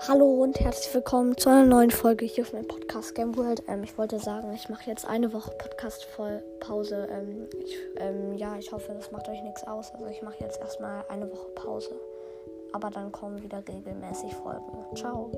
Hallo und herzlich willkommen zu einer neuen Folge hier auf meinem Podcast Game World. Ähm, ich wollte sagen, ich mache jetzt eine Woche Podcast-Pause. Ähm, ich, ähm, ja, ich hoffe, das macht euch nichts aus. Also ich mache jetzt erstmal eine Woche Pause. Aber dann kommen wieder regelmäßig Folgen. Ciao.